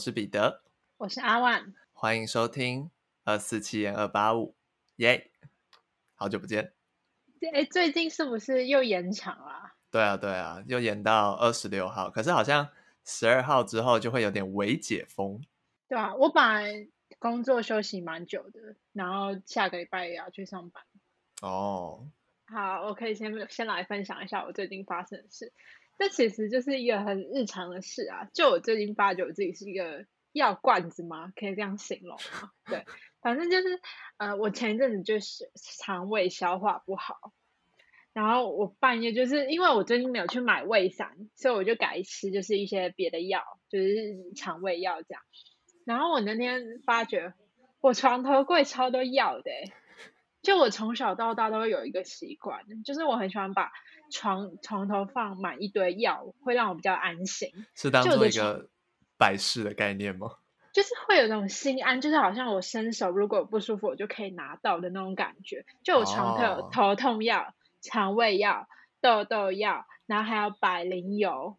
是彼得，我是阿万，欢迎收听二四七延二八五，耶！好久不见。哎，最近是不是又延长了啊？对啊，对啊，又延到二十六号。可是好像十二号之后就会有点微解封。对啊，我本来工作休息蛮久的，然后下个礼拜也要去上班。哦，好，我可以先先来分享一下我最近发生的事。这其实就是一个很日常的事啊。就我最近发觉我自己是一个药罐子吗？可以这样形容吗？对，反正就是呃，我前一阵子就是肠胃消化不好，然后我半夜就是因为我最近没有去买胃散，所以我就改吃就是一些别的药，就是肠胃药这样。然后我那天发觉我床头柜超多药的，就我从小到大都会有一个习惯，就是我很喜欢把。床床头放满一堆药，会让我比较安心。是当做一个摆饰的概念吗？就是会有那种心安，就是好像我伸手如果有不舒服，我就可以拿到的那种感觉。就我床头有头痛药、肠、哦、胃药、痘痘药，然后还有百灵油。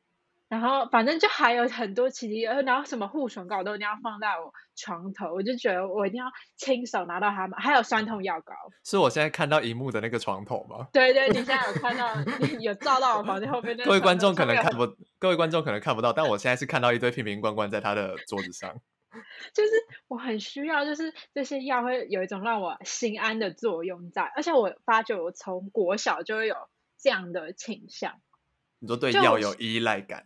然后反正就还有很多奇奇，然后什么护唇膏都一定要放在我床头，我就觉得我一定要亲手拿到它们。还有酸痛药膏，是我现在看到荧幕的那个床头吗？对对，你现在有看到 有照到我房间后面那个。各位观众可能看不，各位观众可能看不到，但我现在是看到一堆瓶瓶罐罐在他的桌子上。就是我很需要，就是这些药会有一种让我心安的作用在，而且我发觉我从国小就会有这样的倾向。你说对药有依赖感？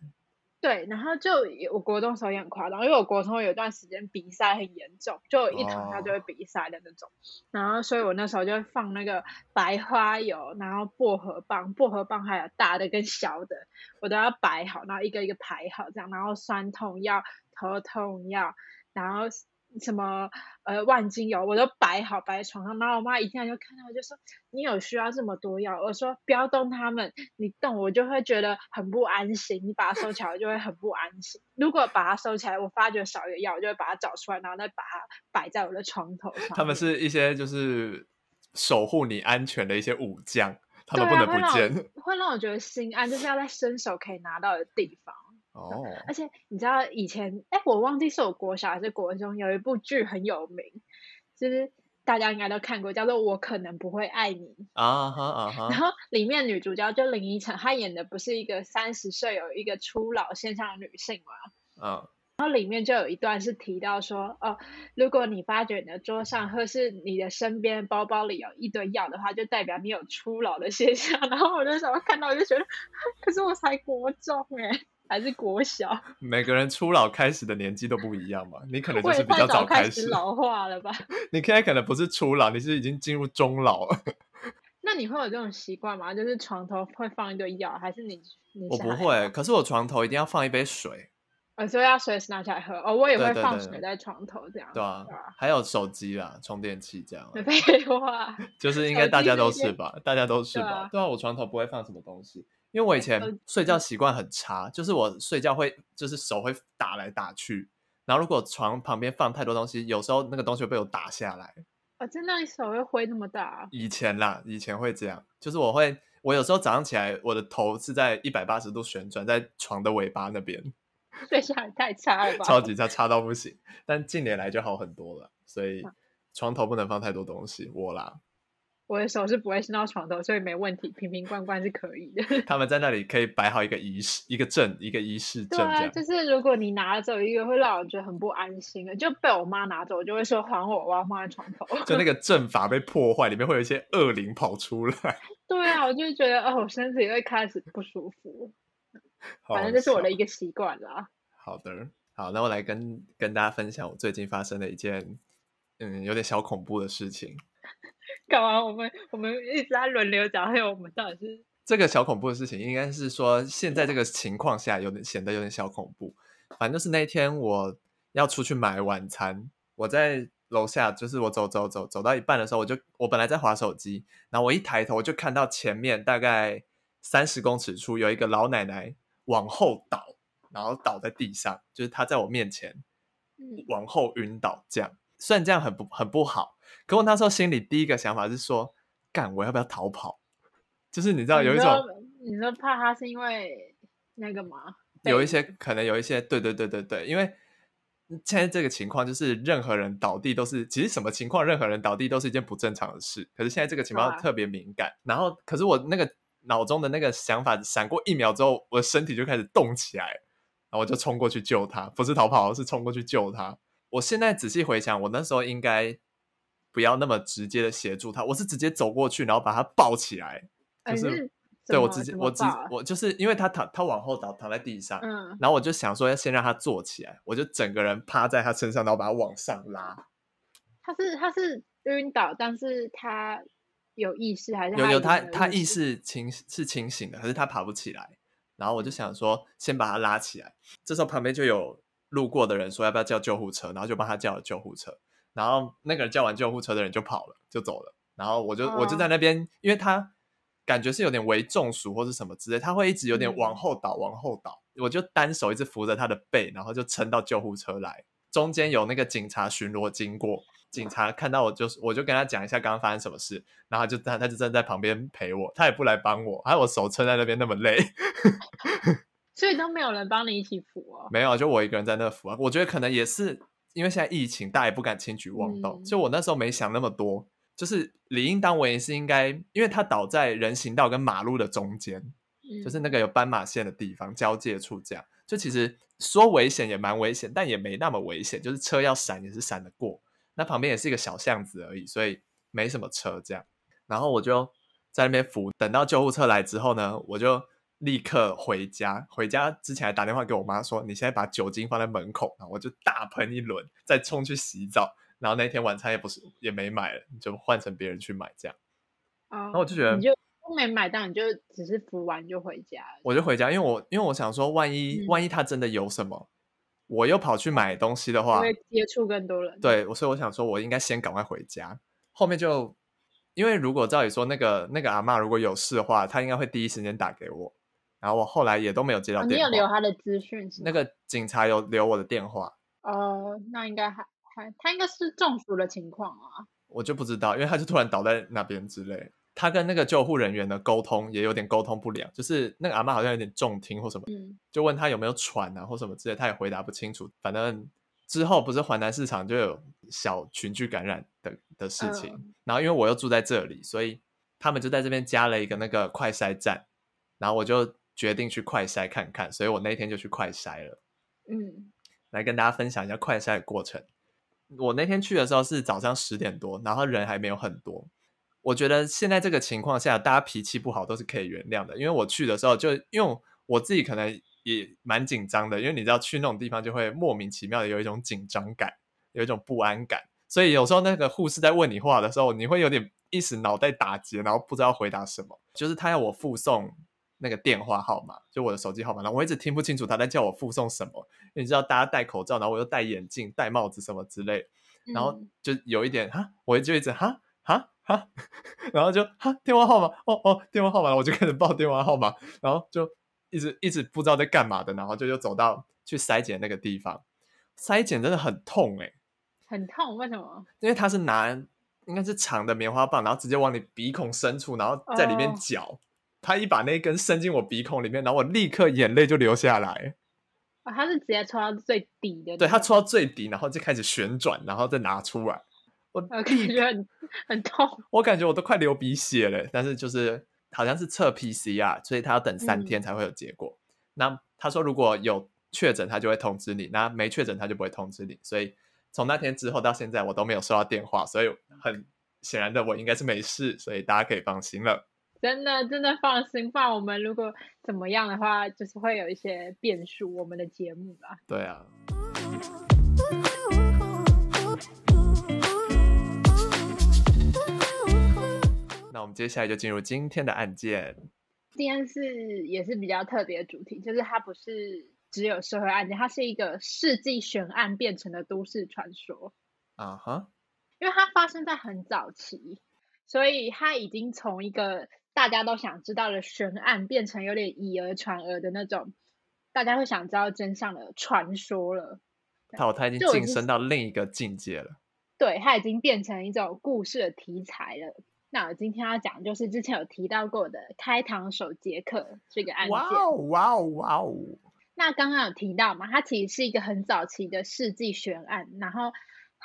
对，然后就我国中时候也很夸张，因为我国中有一段时间鼻塞很严重，就一躺下就会鼻塞的那种。Oh. 然后所以我那时候就会放那个白花油，然后薄荷棒，薄荷棒还有大的跟小的，我都要摆好，然后一个一个排好这样，然后酸痛药、头痛药，然后。什么呃万金油我都摆好摆在床上，然后我妈一进来就看到我就说，你有需要这么多药？我说不要动它们，你动我就会觉得很不安心，你把它收起来我就会很不安心。如果把它收起来，我发觉少一个药，我就会把它找出来，然后再把它摆在我的床头上。他们是一些就是守护你安全的一些武将，他们不能不见，会 让，会让我觉得心安，就是要在伸手可以拿到的地方。哦，而且你知道以前，哎，我忘记是我国小还是国中有一部剧很有名，就是大家应该都看过，叫做《我可能不会爱你》啊哈啊哈。然后里面女主角就林依晨，她演的不是一个三十岁有一个初老现象的女性嘛？啊。然后里面就有一段是提到说，哦，如果你发觉你的桌上或是你的身边包包里有一堆药的话，就代表你有初老的现象。然后我那时候看到我就觉得，可是我才国中哎。还是国小，每个人初老开始的年纪都不一样嘛。你可能就是比较早开始，老化了吧？你现在可能不是初老，你是已经进入中老了。那你会有这种习惯吗？就是床头会放一堆药，还是你？你我不会，可是我床头一定要放一杯水。我说要随时拿起来喝。哦，我也会放水在床头这样。对啊，还有手机啦，充电器这样。废话，就是应该大家都是吧？大家都是吧？对啊，我床头不会放什么东西。因为我以前睡觉习惯很差，就是我睡觉会就是手会打来打去，然后如果床旁边放太多东西，有时候那个东西会被我打下来。啊，真的，你手会挥那么大？以前啦，以前会这样，就是我会，我有时候早上起来，我的头是在一百八十度旋转在床的尾巴那边，睡下也太差了吧？超级差，差到不行。但近年来就好很多了，所以床头不能放太多东西，我啦。我的手是不会伸到床头，所以没问题，瓶瓶罐罐是可以的。他们在那里可以摆好一个仪式，一个阵，一个仪式阵。对啊，就是如果你拿走一个，会让我觉得很不安心的，就被我妈拿走，我就会说还我，我要放在床头。就那 个阵法被破坏，里面会有一些恶灵跑出来。对啊，我就觉得哦，我身体会开始不舒服。反正这是我的一个习惯啦。好的，好，那我来跟跟大家分享我最近发生的一件嗯有点小恐怖的事情。干嘛？我们我们一直在轮流讲，还有我们到底是这个小恐怖的事情，应该是说现在这个情况下有点显得有点小恐怖。反正就是那天我要出去买晚餐，我在楼下，就是我走走走走到一半的时候，我就我本来在划手机，然后我一抬头就看到前面大概三十公尺处有一个老奶奶往后倒，然后倒在地上，就是她在我面前往后晕倒，这样虽然这样很不很不好。可我那时候心里第一个想法是说，干，我要不要逃跑？就是你知道有一种，你说怕他是因为那个吗？有一些可能有一些，对对对对对，因为现在这个情况就是任何人倒地都是，其实什么情况任何人倒地都是一件不正常的事。可是现在这个情况特别敏感，啊、然后可是我那个脑中的那个想法闪过一秒之后，我的身体就开始动起来，然后我就冲过去救他，不是逃跑，是冲过去救他。我现在仔细回想，我那时候应该不要那么直接的协助他，我是直接走过去，然后把他抱起来，就是。欸对，我直接我直我就是因为他躺他往后倒躺在地上，嗯，然后我就想说要先让他坐起来，我就整个人趴在他身上，然后把他往上拉。他是他是晕倒，但是他有意识还是有有他他意识清是清醒的，可是他爬不起来。然后我就想说先把他拉起来。这时候旁边就有路过的人说要不要叫救护车，然后就帮他叫了救护车。然后那个人叫完救护车的人就跑了，就走了。然后我就、哦、我就在那边，因为他。感觉是有点微中暑或是什么之类，他会一直有点往后倒，往后倒。我就单手一直扶着他的背，然后就撑到救护车来。中间有那个警察巡逻经过，警察看到我就我就跟他讲一下刚刚发生什么事，然后就他他就站在旁边陪我，他也不来帮我，还有我手撑在那边那么累，所以都没有人帮你一起扶啊？没有，就我一个人在那扶啊。我觉得可能也是因为现在疫情，大家也不敢轻举妄动，嗯、所以我那时候没想那么多。就是理应当我也是应该，因为他倒在人行道跟马路的中间，嗯、就是那个有斑马线的地方交界处，这样就其实说危险也蛮危险，但也没那么危险，就是车要闪也是闪得过。那旁边也是一个小巷子而已，所以没什么车这样。然后我就在那边扶，等到救护车来之后呢，我就立刻回家。回家之前还打电话给我妈说：“你现在把酒精放在门口。”然后我就大喷一轮，再冲去洗澡。然后那天晚餐也不是也没买了，就换成别人去买这样。啊，然后我就觉得你就没买到，你就只是服完就回家。我就回家，因为我因为我想说，万一、嗯、万一他真的有什么，我又跑去买东西的话，会接触更多人。对，所以我想说，我应该先赶快回家。后面就因为如果照理说，那个那个阿嬷如果有事的话，她应该会第一时间打给我。然后我后来也都没有接到电话。哦、你有留他的资讯？那个警察有留我的电话。哦，那应该还还。他应该是中暑的情况啊，我就不知道，因为他就突然倒在那边之类。他跟那个救护人员的沟通也有点沟通不良，就是那个阿妈好像有点重听或什么，嗯、就问他有没有喘啊或什么之类，他也回答不清楚。反正之后不是淮南市场就有小群聚感染的的事情，嗯、然后因为我又住在这里，所以他们就在这边加了一个那个快筛站，然后我就决定去快筛看看，所以我那天就去快筛了。嗯，来跟大家分享一下快筛的过程。我那天去的时候是早上十点多，然后人还没有很多。我觉得现在这个情况下，大家脾气不好都是可以原谅的。因为我去的时候就，就因为我自己可能也蛮紧张的，因为你知道去那种地方就会莫名其妙的有一种紧张感，有一种不安感。所以有时候那个护士在问你话的时候，你会有点一时脑袋打结，然后不知道回答什么。就是他要我附送那个电话号码，就我的手机号码，然后我一直听不清楚他在叫我附送什么。你知道大家戴口罩，然后我又戴眼镜、戴帽子什么之类，然后就有一点哈，我就一直哈哈哈，然后就哈电话号码哦哦电话号码，我就开始报电话号码，然后就一直一直不知道在干嘛的，然后就又走到去筛检那个地方，筛检真的很痛哎，很痛，为什么？因为他是拿应该是长的棉花棒，然后直接往你鼻孔深处，然后在里面搅。Oh. 他一把那一根伸进我鼻孔里面，然后我立刻眼泪就流下来。啊、哦，他是直接戳到最底的，对，他戳到最底，然后就开始旋转，然后再拿出来。我感觉很很痛，我感觉我都快流鼻血了。但是就是好像是测 PCR，所以他要等三天才会有结果。嗯、那他说如果有确诊，他就会通知你；那没确诊，他就不会通知你。所以从那天之后到现在，我都没有收到电话，所以很显然的，我应该是没事，所以大家可以放心了。真的真的放心，放我们如果怎么样的话，就是会有一些变数，我们的节目吧。对啊。那我们接下来就进入今天的案件。今天是也是比较特别的主题，就是它不是只有社会案件，它是一个世纪悬案变成的都市传说。啊哈、uh，huh. 因为它发生在很早期，所以它已经从一个。大家都想知道的悬案，变成有点以讹传讹的那种，大家会想知道真相的传说了。好，他已经晋升到另一个境界了。对，他已经变成一种故事的题材了。那我今天要讲，就是之前有提到过的开膛手杰克这个案件。哇哦哇哦哇哦！那刚刚有提到嘛，它其实是一个很早期的世纪悬案，然后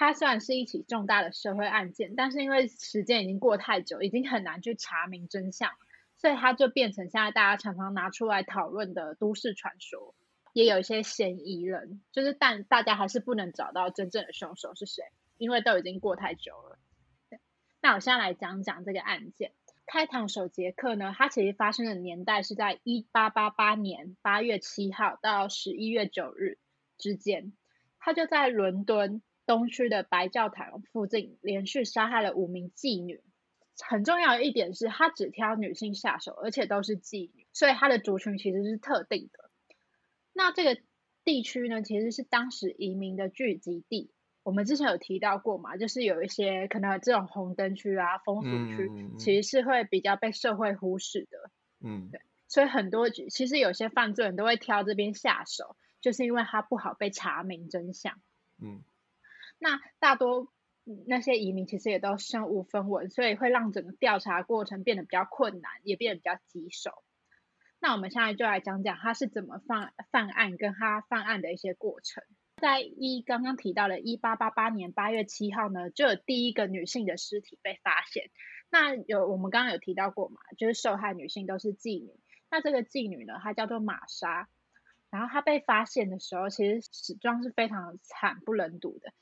它虽然是一起重大的社会案件，但是因为时间已经过太久，已经很难去查明真相，所以它就变成现在大家常常拿出来讨论的都市传说。也有一些嫌疑人，就是但大家还是不能找到真正的凶手是谁，因为都已经过太久了。那我现在来讲讲这个案件。开膛手杰克呢，它其实发生的年代是在一八八八年八月七号到十一月九日之间。他就在伦敦东区的白教堂附近连续杀害了五名妓女。很重要的一点是，他只挑女性下手，而且都是妓女，所以他的族群其实是特定的。那这个地区呢，其实是当时移民的聚集地。我们之前有提到过嘛，就是有一些可能这种红灯区啊、风俗区，嗯、其实是会比较被社会忽视的。嗯，对。所以很多其实有些犯罪人都会挑这边下手，就是因为他不好被查明真相。嗯。那大多那些移民其实也都身无分文，所以会让整个调查过程变得比较困难，也变得比较棘手。那我们现在就来讲讲他是怎么犯犯案，跟他犯案的一些过程。在一刚刚提到的1888年8月7号呢，就有第一个女性的尸体被发现。那有我们刚刚有提到过嘛，就是受害女性都是妓女。那这个妓女呢，她叫做玛莎。然后她被发现的时候，其实死状是非常惨不忍睹的。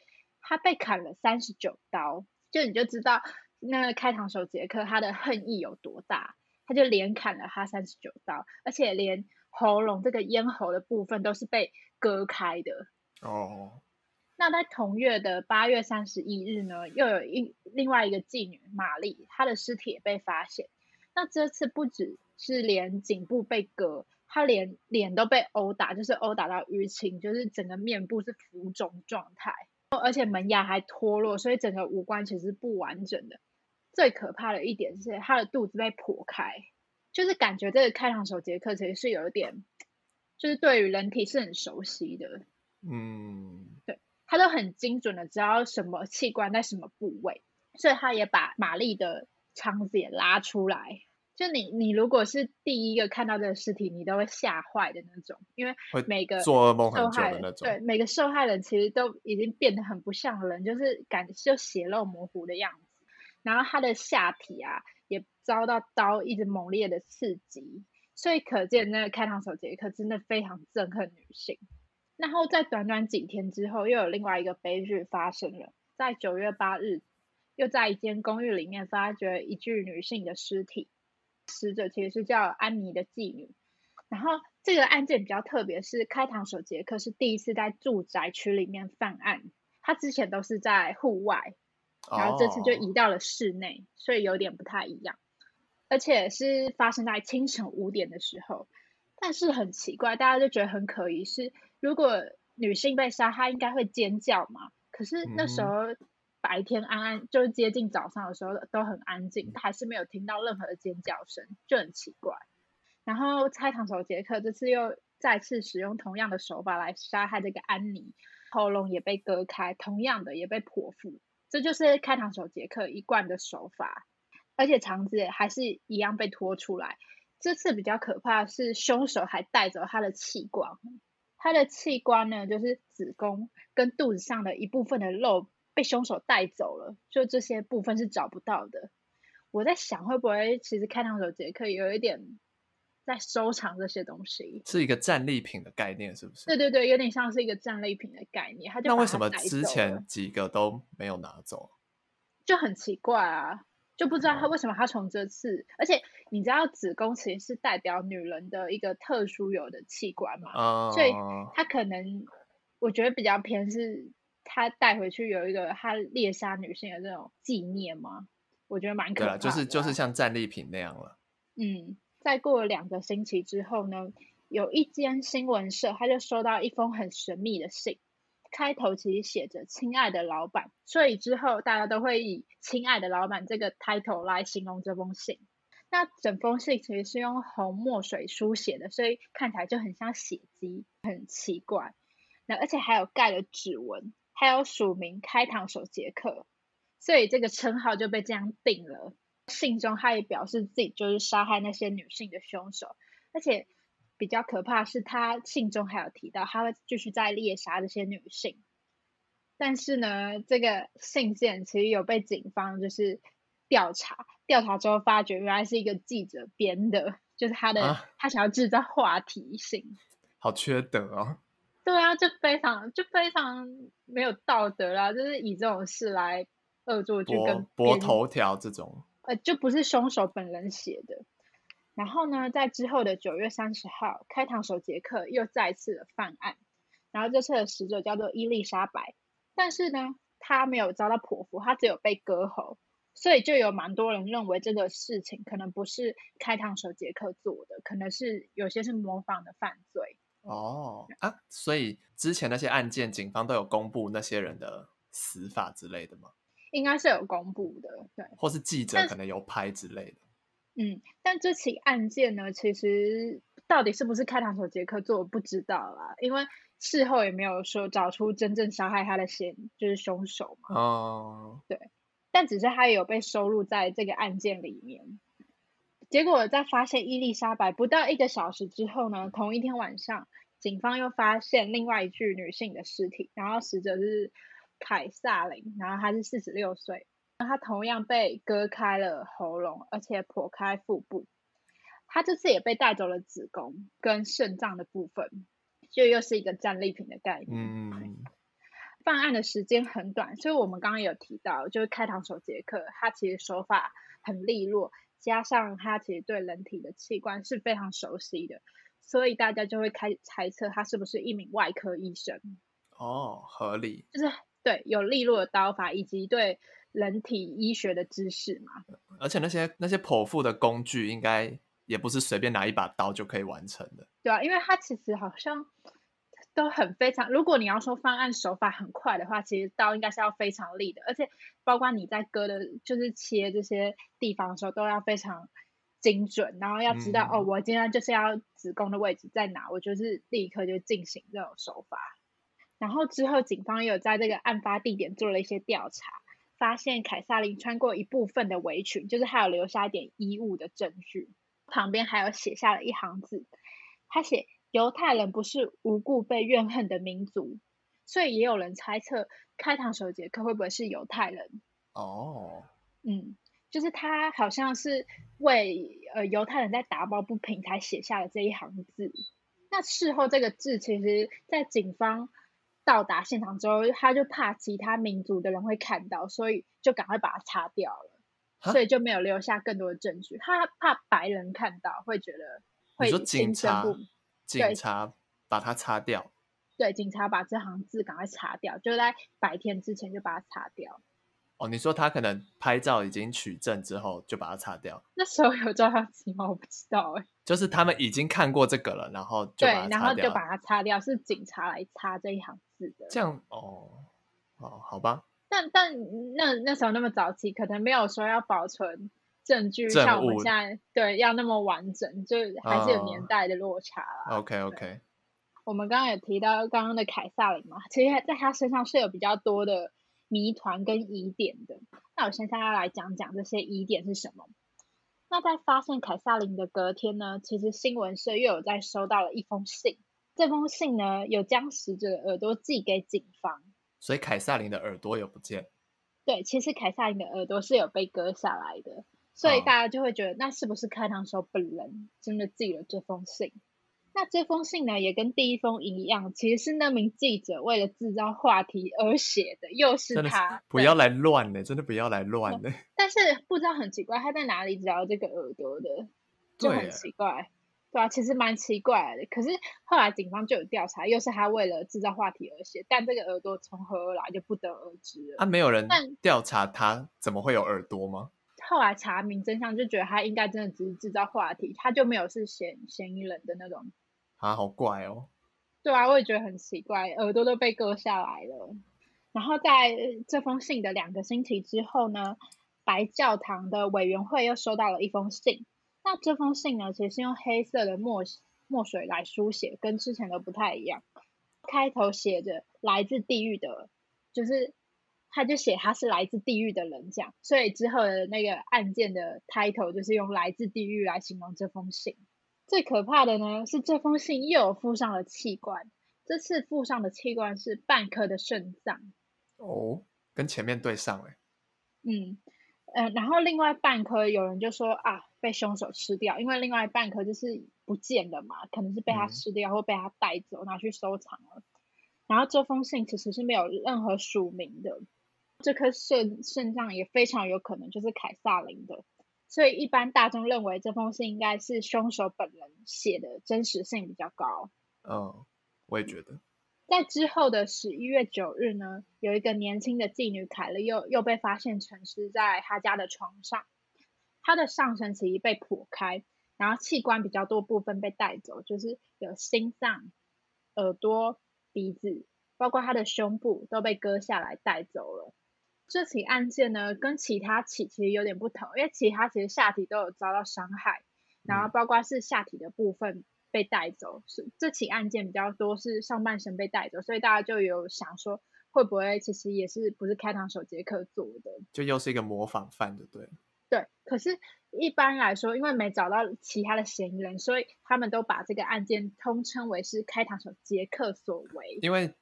她被砍了三十九刀，就你就知道那个开膛手杰克他的恨意有多大。他就连砍了他三十九刀，而且连喉咙这个咽喉的部分都是被割开的。哦。Oh. 那在同月的八月三十一日呢，又有一另外一个妓女玛丽，她的尸体也被发现。那这次不只是连颈部被割，她连脸都被殴打，就是殴打到淤青，就是整个面部是浮肿状态，而且门牙还脱落，所以整个五官其实是不完整的。最可怕的一点是，他的肚子被剖开，就是感觉这个开膛手杰克其实是有一点，就是对于人体是很熟悉的，嗯，对，他都很精准的知道什么器官在什么部位，所以他也把玛丽的肠子也拉出来。就你，你如果是第一个看到这个尸体，你都会吓坏的那种，因为每个做噩梦很久的那种，对，每个受害人其实都已经变得很不像人，就是感就血肉模糊的样子。然后他的下体啊，也遭到刀一直猛烈的刺激，所以可见那个开膛手杰克真的非常憎恨女性。然后在短短几天之后，又有另外一个悲剧发生了，在九月八日，又在一间公寓里面发掘一具女性的尸体，死者其实是叫安妮的妓女。然后这个案件比较特别，是开膛手杰克是第一次在住宅区里面犯案，他之前都是在户外。然后这次就移到了室内，oh. 所以有点不太一样，而且是发生在清晨五点的时候。但是很奇怪，大家就觉得很可疑，是如果女性被杀，她应该会尖叫嘛？可是那时候白天安安，嗯、就是接近早上的时候都很安静，还是没有听到任何的尖叫声，就很奇怪。然后开膛手杰克这次又再次使用同样的手法来杀害这个安妮，喉咙也被割开，同样的也被剖腹。这就是开膛手杰克一贯的手法，而且肠子还是一样被拖出来。这次比较可怕的是，凶手还带走他的器官。他的器官呢，就是子宫跟肚子上的一部分的肉被凶手带走了，就这些部分是找不到的。我在想，会不会其实开膛手杰克有一点。在收藏这些东西，是一个战利品的概念，是不是？对对对，有点像是一个战利品的概念。他就他那为什么之前几个都没有拿走？就很奇怪啊，就不知道他为什么他从这次，嗯、而且你知道子宫其实是代表女人的一个特殊有的器官嘛，嗯、所以他可能我觉得比较偏是他带回去有一个他猎杀女性的这种纪念吗，我觉得蛮可怕的，就是就是像战利品那样了，嗯。再过了两个星期之后呢，有一间新闻社，他就收到一封很神秘的信，开头其实写着“亲爱的老板”，所以之后大家都会以“亲爱的老板”这个 title 来形容这封信。那整封信其实是用红墨水书写的，所以看起来就很像血迹，很奇怪。那而且还有盖了指纹，还有署名“开膛手杰克”，所以这个称号就被这样定了。信中，他也表示自己就是杀害那些女性的凶手，而且比较可怕是，他信中还有提到，他会继续在猎杀这些女性。但是呢，这个信件其实有被警方就是调查，调查之后发觉原来是一个记者编的，就是他的、啊、他想要制造话题性，好缺德哦。对啊，就非常就非常没有道德啦，就是以这种事来恶作剧跟博头条这种，呃，就不是凶手本人写的。然后呢，在之后的九月三十号，开膛手杰克又再次的犯案。然后这次的死者叫做伊丽莎白，但是呢，他没有遭到剖腹，他只有被割喉，所以就有蛮多人认为这个事情可能不是开膛手杰克做的，可能是有些是模仿的犯罪。哦啊，所以之前那些案件，警方都有公布那些人的死法之类的吗？应该是有公布的，对，或是记者可能有拍之类的。嗯，但这起案件呢，其实到底是不是开膛手杰克做，我不知道啦，因为事后也没有说找出真正杀害他的嫌，就是凶手嘛。哦，对，但只是他也有被收录在这个案件里面。结果在发现伊丽莎白不到一个小时之后呢，同一天晚上，警方又发现另外一具女性的尸体，然后死者是凯撒琳，然后她是四十六岁。她同样被割开了喉咙，而且剖开腹部。她这次也被带走了子宫跟肾脏的部分，就又是一个战利品的概念。嗯，犯案的时间很短，所以我们刚刚有提到，就是开膛手杰克，他其实手法很利落，加上他其实对人体的器官是非常熟悉的，所以大家就会开始猜测他是不是一名外科医生。哦，合理，就是对有利落的刀法以及对。人体医学的知识嘛，而且那些那些剖腹的工具，应该也不是随便拿一把刀就可以完成的。对啊，因为它其实好像都很非常。如果你要说方案手法很快的话，其实刀应该是要非常利的，而且包括你在割的，就是切这些地方的时候，都要非常精准，然后要知道、嗯、哦，我今天就是要子宫的位置在哪，我就是立刻就进行这种手法。然后之后，警方也有在这个案发地点做了一些调查。发现凯撒琳穿过一部分的围裙，就是还有留下一点衣物的证据。旁边还有写下了一行字，他写：“犹太人不是无故被怨恨的民族。”所以也有人猜测，开膛手杰克会不会是犹太人？哦，嗯，就是他好像是为呃犹太人在打抱不平才写下了这一行字。那事后这个字，其实在警方。到达现场之后，他就怕其他民族的人会看到，所以就赶快把它擦掉了，所以就没有留下更多的证据。他怕白人看到会觉得会，你说警察，警察把它擦掉，对，警察把这行字赶快擦掉，就在白天之前就把它擦掉。哦，你说他可能拍照已经取证之后就把它擦掉？那时候有照相机吗？我不知道哎。就是他们已经看过这个了，然后就把它擦掉。对，然后就把它擦掉，是警察来擦这一行字的。这样哦，哦，好吧。但但那那时候那么早期，可能没有说要保存证据，像我们现在对要那么完整，就还是有年代的落差啦。哦、OK OK。我们刚刚也提到刚刚的凯撒琳嘛，其实在他身上是有比较多的。谜团跟疑点的，那我现在要来讲讲这些疑点是什么。那在发现凯撒琳的隔天呢，其实新闻社又有在收到了一封信，这封信呢有将死者的耳朵寄给警方，所以凯撒琳的耳朵有不见。对，其实凯撒琳的耳朵是有被割下来的，所以大家就会觉得，那是不是开膛手本人真的寄了这封信？那这封信呢，也跟第一封一样，其实是那名记者为了制造话题而写的，又是他。是不要来乱的，真的不要来乱的。但是不知道很奇怪，他在哪里找到这个耳朵的，就很奇怪。对，对啊，其实蛮奇怪的。可是后来警方就有调查，又是他为了制造话题而写，但这个耳朵从何而来就不得而知了。啊，没有人调查他怎么会有耳朵吗？后来查明真相，就觉得他应该真的只是制造话题，他就没有是嫌嫌疑人的那种。啊，好怪哦！对啊，我也觉得很奇怪，耳朵都被割下来了。然后在这封信的两个星期之后呢，白教堂的委员会又收到了一封信。那这封信呢，其实是用黑色的墨墨水来书写，跟之前的不太一样。开头写着“来自地狱的”，就是他就写他是来自地狱的人这样。所以之后的那个案件的 title 就是用“来自地狱”来形容这封信。最可怕的呢是这封信又有附上了器官，这次附上的器官是半颗的肾脏。哦，跟前面对上哎。嗯，呃，然后另外半颗有人就说啊，被凶手吃掉，因为另外半颗就是不见了嘛，可能是被他吃掉、嗯、或被他带走拿去收藏了。然后这封信其实是没有任何署名的，这颗肾肾脏也非常有可能就是凯撒琳的。所以一般大众认为这封信应该是凶手本人写的，真实性比较高。嗯，我也觉得。在之后的十一月九日呢，有一个年轻的妓女凯勒又又被发现沉尸在她家的床上，她的上身其实被剖开，然后器官比较多部分被带走，就是有心脏、耳朵、鼻子，包括她的胸部都被割下来带走了。这起案件呢，跟其他起其实有点不同，因为其他其实下体都有遭到伤害，然后包括是下体的部分被带走，是、嗯、这起案件比较多是上半身被带走，所以大家就有想说，会不会其实也是不是开膛手杰克做的？就又是一个模仿犯，对不对？对，可是一般来说，因为没找到其他的嫌疑人，所以他们都把这个案件通称为是开膛手杰克所为，因为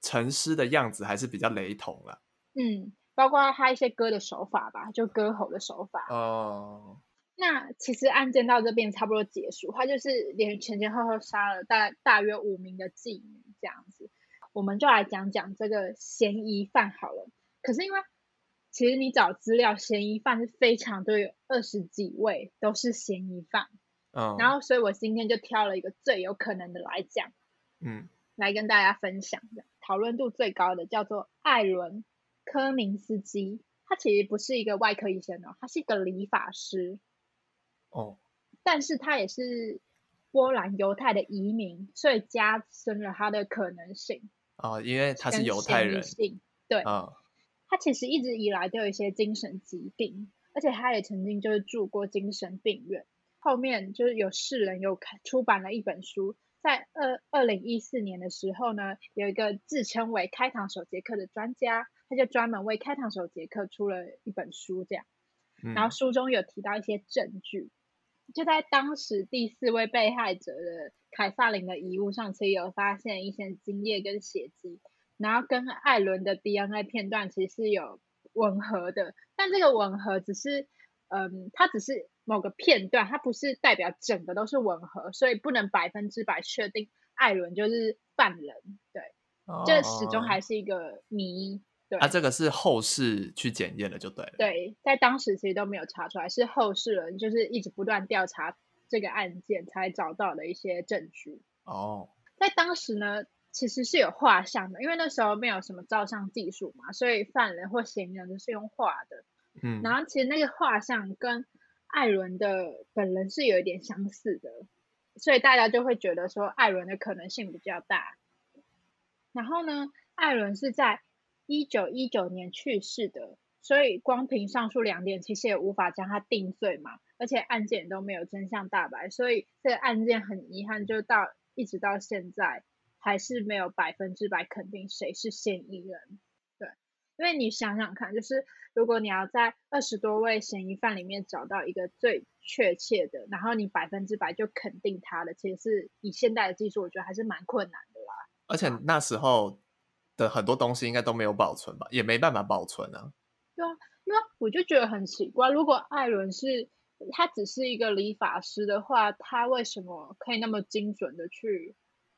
沉尸的样子还是比较雷同了。嗯，包括他一些歌的手法吧，就歌喉的手法。哦，那其实案件到这边差不多结束，他就是连前前后后杀了大大约五名的妓女这样子。我们就来讲讲这个嫌疑犯好了。可是因为其实你找资料，嫌疑犯是非常多，有二十几位都是嫌疑犯。嗯，然后所以我今天就挑了一个最有可能的来讲，嗯，来跟大家分享的，讨论度最高的叫做艾伦。科明斯基，他其实不是一个外科医生哦，他是一个理发师。哦，但是他也是波兰犹太的移民，所以加深了他的可能性。哦，因为他是犹太人。对。哦，他其实一直以来都有一些精神疾病，而且他也曾经就是住过精神病院。后面就是有世人有出版了一本书，在二二零一四年的时候呢，有一个自称为开膛手杰克的专家。他就专门为开膛手杰克出了一本书，这样，然后书中有提到一些证据，嗯、就在当时第四位被害者的凯撒琳的遗物上，其实有发现一些精液跟血迹，然后跟艾伦的 DNA 片段其实是有吻合的，但这个吻合只是，嗯，它只是某个片段，它不是代表整个都是吻合，所以不能百分之百确定艾伦就是犯人，对，这、哦、始终还是一个谜。对啊，这个是后世去检验的，就对了。对，在当时其实都没有查出来，是后世人就是一直不断调查这个案件才找到的一些证据。哦，在当时呢，其实是有画像的，因为那时候没有什么照相技术嘛，所以犯人或嫌疑人都是用画的。嗯，然后其实那个画像跟艾伦的本人是有一点相似的，所以大家就会觉得说艾伦的可能性比较大。然后呢，艾伦是在一九一九年去世的，所以光凭上述两点，其实也无法将他定罪嘛。而且案件都没有真相大白，所以这个案件很遗憾，就到一直到现在还是没有百分之百肯定谁是嫌疑人。对，因为你想想看，就是如果你要在二十多位嫌疑犯里面找到一个最确切的，然后你百分之百就肯定他的，其实是以现代的技术，我觉得还是蛮困难的啦。而且那时候。的很多东西应该都没有保存吧，也没办法保存啊。对啊，因为我就觉得很奇怪，如果艾伦是他只是一个理发师的话，他为什么可以那么精准的去？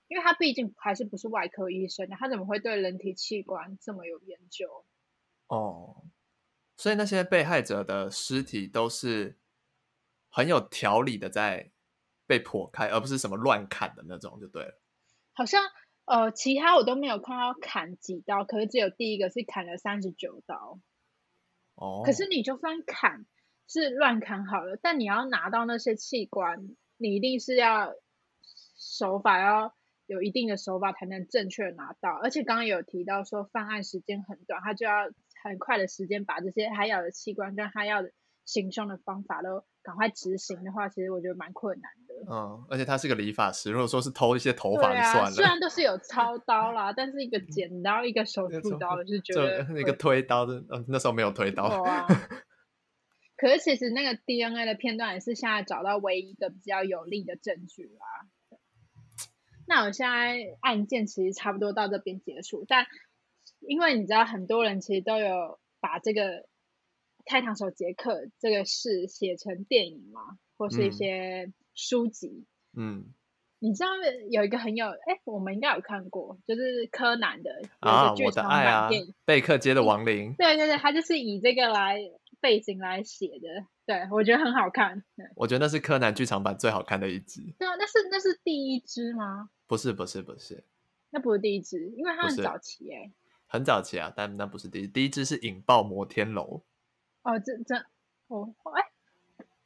因为他毕竟还是不是外科医生，他怎么会对人体器官这么有研究？哦，所以那些被害者的尸体都是很有条理的在被剖开，而不是什么乱砍的那种，就对了。好像。呃，其他我都没有看到砍几刀，可是只有第一个是砍了三十九刀。哦。可是你就算砍是乱砍好了，但你要拿到那些器官，你一定是要手法要有一定的手法才能正确拿到。而且刚刚有提到说犯案时间很短，他就要很快的时间把这些他要的器官跟他要的行凶的方法都赶快执行的话，其实我觉得蛮困难的。嗯，而且他是个理发师，如果说是偷一些头发就算了。啊、虽然都是有操刀啦，但是一个剪刀，一个手术刀，就觉得那个推刀的，嗯，那时候没有推刀。啊、可是其实那个 DNA 的片段也是现在找到唯一一个比较有力的证据啦。那我现在案件其实差不多到这边结束，但因为你知道很多人其实都有把这个开膛手杰克这个事写成电影嘛，或是一些书籍。嗯，你知道有一个很有哎，我们应该有看过，就是柯南的啊，我的爱啊，贝克街的亡灵。对对对，他就是以这个来背景来写的，对我觉得很好看。我觉得那是柯南剧场版最好看的一集。对啊，那是那是第一支吗？不是不是不是，那不是第一支，因为它很早期哎，很早期啊，但那不是第一，第一支是引爆摩天楼。哦，这这哦哎，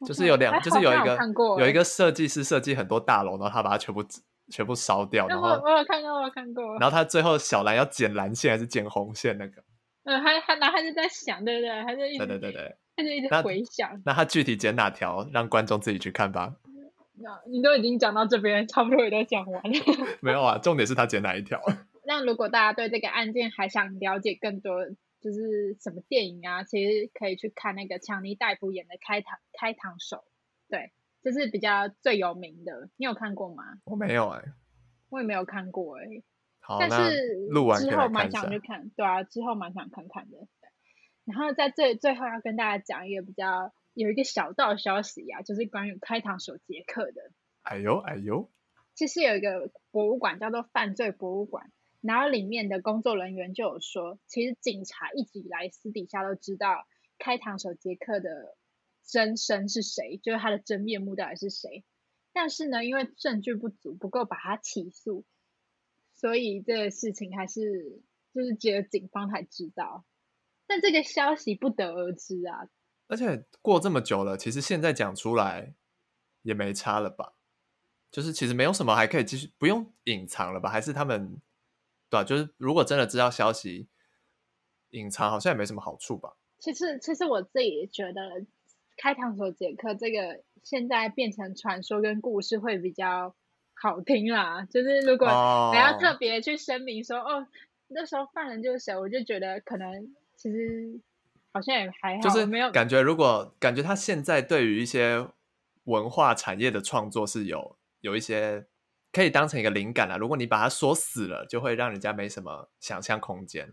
就是有两，就是有一个有一个设计师设计很多大楼，然后他把它全部全部烧掉，然后我有看过，我有看过。然后他最后小兰要剪蓝线还是剪红线那个？嗯，他他然后他就在想，对不对？他就一直对对对对，他就一直回想。那他具体剪哪条，让观众自己去看吧。你都已经讲到这边，差不多也都讲完了。没有啊，重点是他剪哪一条。那如果大家对这个案件还想了解更多，就是什么电影啊，其实可以去看那个强尼戴普演的开《膛开膛手》，对，这是比较最有名的。你有看过吗？我没有哎、欸，我也没有看过哎、欸。好，但是录完之后蛮想去看，对啊，之后蛮想看看的。然后在最最后要跟大家讲一个比较。有一个小道消息呀、啊，就是关于开膛手杰克的。哎呦哎呦，其实有一个博物馆叫做犯罪博物馆，然后里面的工作人员就有说，其实警察一直以来私底下都知道开膛手杰克的真身是谁，就是他的真面目到底是谁。但是呢，因为证据不足，不够把他起诉，所以这个事情还是就是只有警方才知道。但这个消息不得而知啊。而且过这么久了，其实现在讲出来也没差了吧？就是其实没有什么还可以继续，不用隐藏了吧？还是他们对吧？就是如果真的知道消息，隐藏好像也没什么好处吧？其实，其实我自己觉得，开膛手杰克这个现在变成传说跟故事会比较好听啦。就是如果还要特别去声明说，哦，哦，那时候犯人就是谁，我就觉得可能其实。好像也还好，就是没有感觉。如果感觉他现在对于一些文化产业的创作是有有一些可以当成一个灵感啊。如果你把它锁死了，就会让人家没什么想象空间。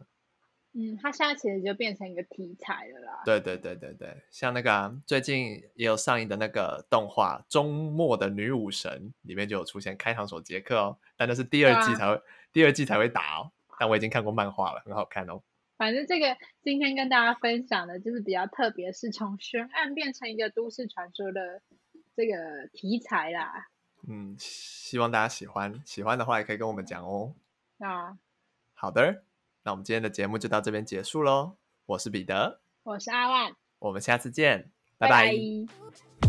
嗯，它现在其实就变成一个题材了啦。对对对对对，像那个、啊、最近也有上映的那个动画《终末的女武神》，里面就有出现开膛手杰克哦，但那是第二季才会、啊、第二季才会打哦。但我已经看过漫画了，很好看哦。反正这个今天跟大家分享的就是比较特别，是从悬案变成一个都市传说的这个题材啦。嗯，希望大家喜欢，喜欢的话也可以跟我们讲哦。啊，好的，那我们今天的节目就到这边结束喽。我是彼得，我是阿万，我们下次见，拜拜。拜拜。